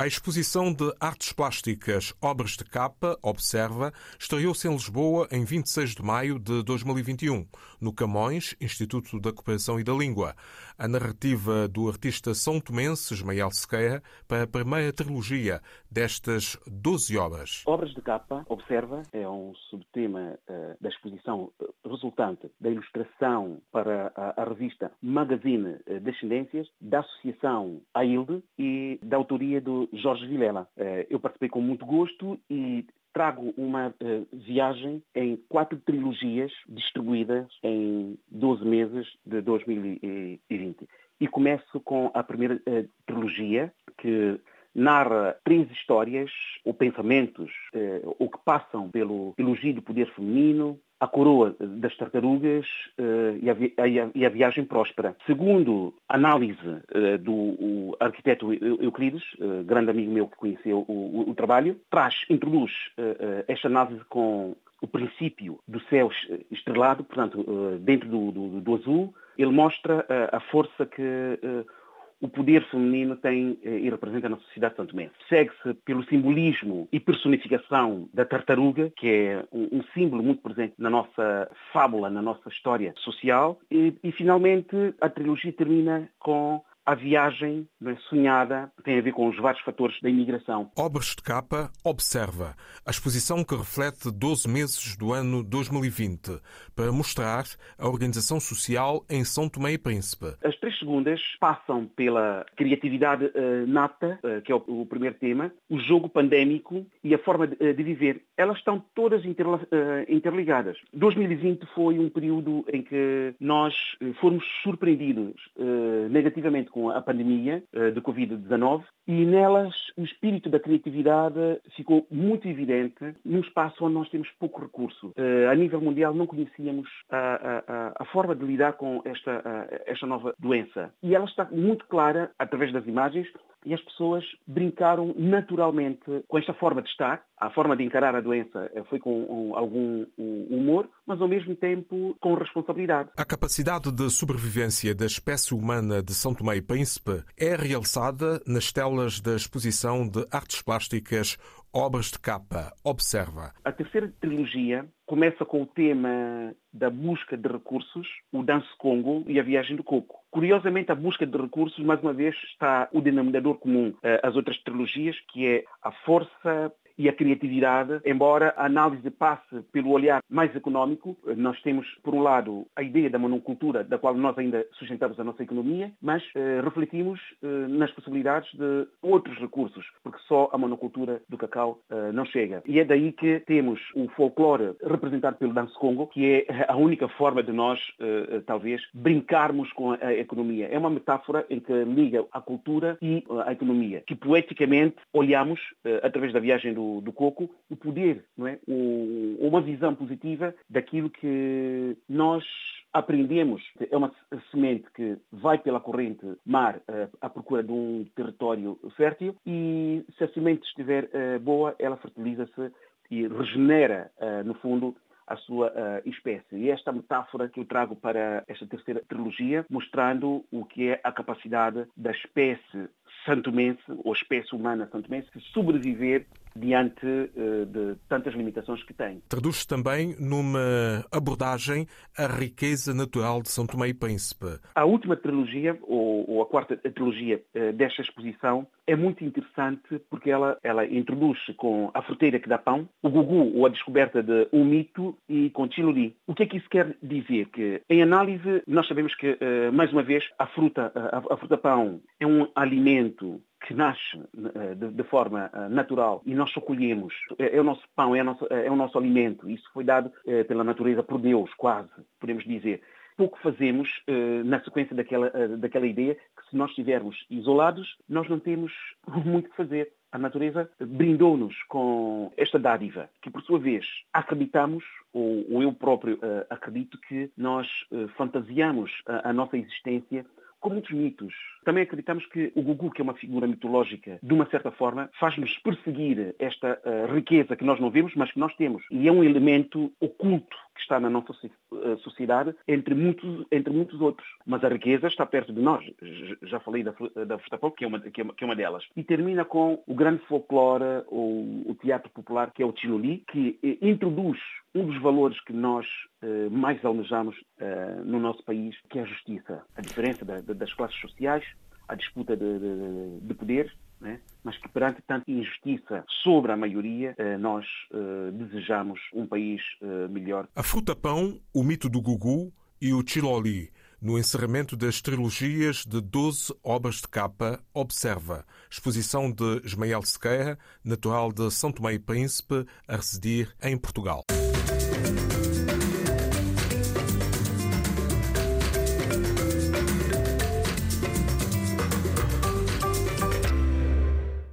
A exposição de artes plásticas Obras de Capa, Observa, estreou-se em Lisboa em 26 de maio de 2021, no Camões, Instituto da Cooperação e da Língua. A narrativa do artista são tomense Ismael Sequeira para a primeira trilogia destas 12 obras. Obras de Capa, Observa, é um subtema uh, da exposição resultante da ilustração para a, a revista Magazine Descendências, da Associação AILDE e da autoria do Jorge Vilela. Eh, eu participei com muito gosto e trago uma uh, viagem em quatro trilogias distribuídas em 12 meses de 2020. E começo com a primeira uh, trilogia, que narra três histórias ou pensamentos uh, ou que passam pelo elogio do poder feminino, a coroa das tartarugas uh, e, a a, e, a, viagem próspera. Segundo análise uh, do arquiteto Euclides, uh, grande amigo meu que conheceu o, o, o trabalho, traz, introduz esta análise com o princípio do céu estrelado, portanto, dentro do, do, do azul, ele mostra a força que o poder feminino tem eh, e representa na sociedade santo tomense. Segue-se pelo simbolismo e personificação da tartaruga, que é um, um, símbolo muito presente na nossa fábula, na nossa história social. E, e finalmente, a trilogia termina com a viagem é, sonhada tem a ver com os vários fatores da imigração. Obras de capa observa a exposição que reflete 12 meses do ano 2020 para mostrar a organização social em São Tomé e Príncipe. As três segundas passam pela criatividade uh, nata, uh, que é o, primeiro tema, o jogo pandémico e a forma de, de viver. Elas estão todas interligadas. 2020 foi um período em que nós fomos surpreendidos negativamente com a pandemia eh, de Covid-19 e nelas o espírito da criatividade ficou muito evidente num espaço onde nós temos pouco recurso. Eh, a nível mundial não conhecíamos a, a, a forma de lidar com esta, esta nova doença. E ela está muito clara através das imagens e as pessoas brincaram naturalmente com esta forma de estar. A forma de encarar a doença eh, foi com algum humor, mas ao mesmo tempo com responsabilidade. A capacidade de sobrevivência da espécie humana de São Tomé e Príncipe é realçada nas telas da exposição de artes plásticas Obras de Capa. Observa. A terceira trilogia começa com o tema da busca de recursos, o Danço Congo e a Viagem do Coco. Curiosamente, a busca de recursos, mais uma vez, está o denominador comum às outras trilogias, que é a força e a criatividade, embora a análise passe pelo olhar mais económico, nós temos, por um lado, a ideia da monocultura, da qual nós ainda sustentamos a nossa economia, mas eh, refletimos eh, nas possibilidades de outros recursos, porque só a monocultura do cacau eh, não chega. E é daí que temos o folclore representado pelo Danço Congo, que é a única forma de nós, eh, eh, talvez, brincarmos com a economia. É uma metáfora em que liga a cultura e a economia, que poeticamente olhamos, eh, através da viagem do do, coco o poder, não é? O, uma visão positiva daquilo que nós aprendemos. É uma semente que vai pela corrente mar uh, à procura de um território fértil e se a semente estiver uh, boa, ela fertiliza-se e regenera, uh, no fundo, a sua uh, espécie. E esta metáfora que eu trago para esta terceira trilogia, mostrando o que é a capacidade da espécie santomense, ou espécie humana santomense, de sobreviver diante uh, de tantas limitações que tem. Traduz-se também numa abordagem à riqueza natural de São Tomé e Príncipe. A última trilogia, ou, ou a quarta trilogia uh, desta exposição, é muito interessante porque ela, ela introduz com a fruteira que dá pão, o gugu, ou a descoberta de um mito, e com chiluri. O que é que isso quer dizer? Que, em análise, nós sabemos que, uh, mais uma vez, a fruta, a, a fruta pão é um alimento que nasce eh, de, forma eh, natural e nós só colhemos, é, é, o nosso pão, é, nosso, é, o nosso alimento. Isso foi dado é, pela natureza por Deus, quase, podemos dizer. Pouco fazemos na sequência daquela, daquela ideia que se nós estivermos isolados, nós não temos muito que fazer. A natureza brindou-nos com esta dádiva, que por sua vez acreditamos, ou, eu próprio acredito, que nós fantasiamos a nossa existência com muitos mitos. Também acreditamos que o Gugu, que é uma figura mitológica, de uma certa forma, faz-nos perseguir esta uh, riqueza que nós não vemos, mas que nós temos. E é um elemento oculto que está na nossa sociedade, entre muitos, entre muitos outros. Mas a riqueza está perto de nós. Já falei da, da Futapol, que é, uma, que, é uma, que é uma delas. E termina com o grande folclore, ou o teatro popular, que é o Tiloli, que eh, introduz um dos valores que nós eh, mais almejamos eh, no nosso país, que é a justiça. A diferença da, da, das classes sociais, a disputa de, de, de né? mas que perante tanta injustiça sobre a maioria, eh, nós eh, desejamos um país eh, melhor. A fruta-pão, o mito do Gugu e o Chiloli. No encerramento das trilogias de 12 obras de capa, observa exposição de Ismael Sequeira, natural de São Tomé e Príncipe, a residir em Portugal.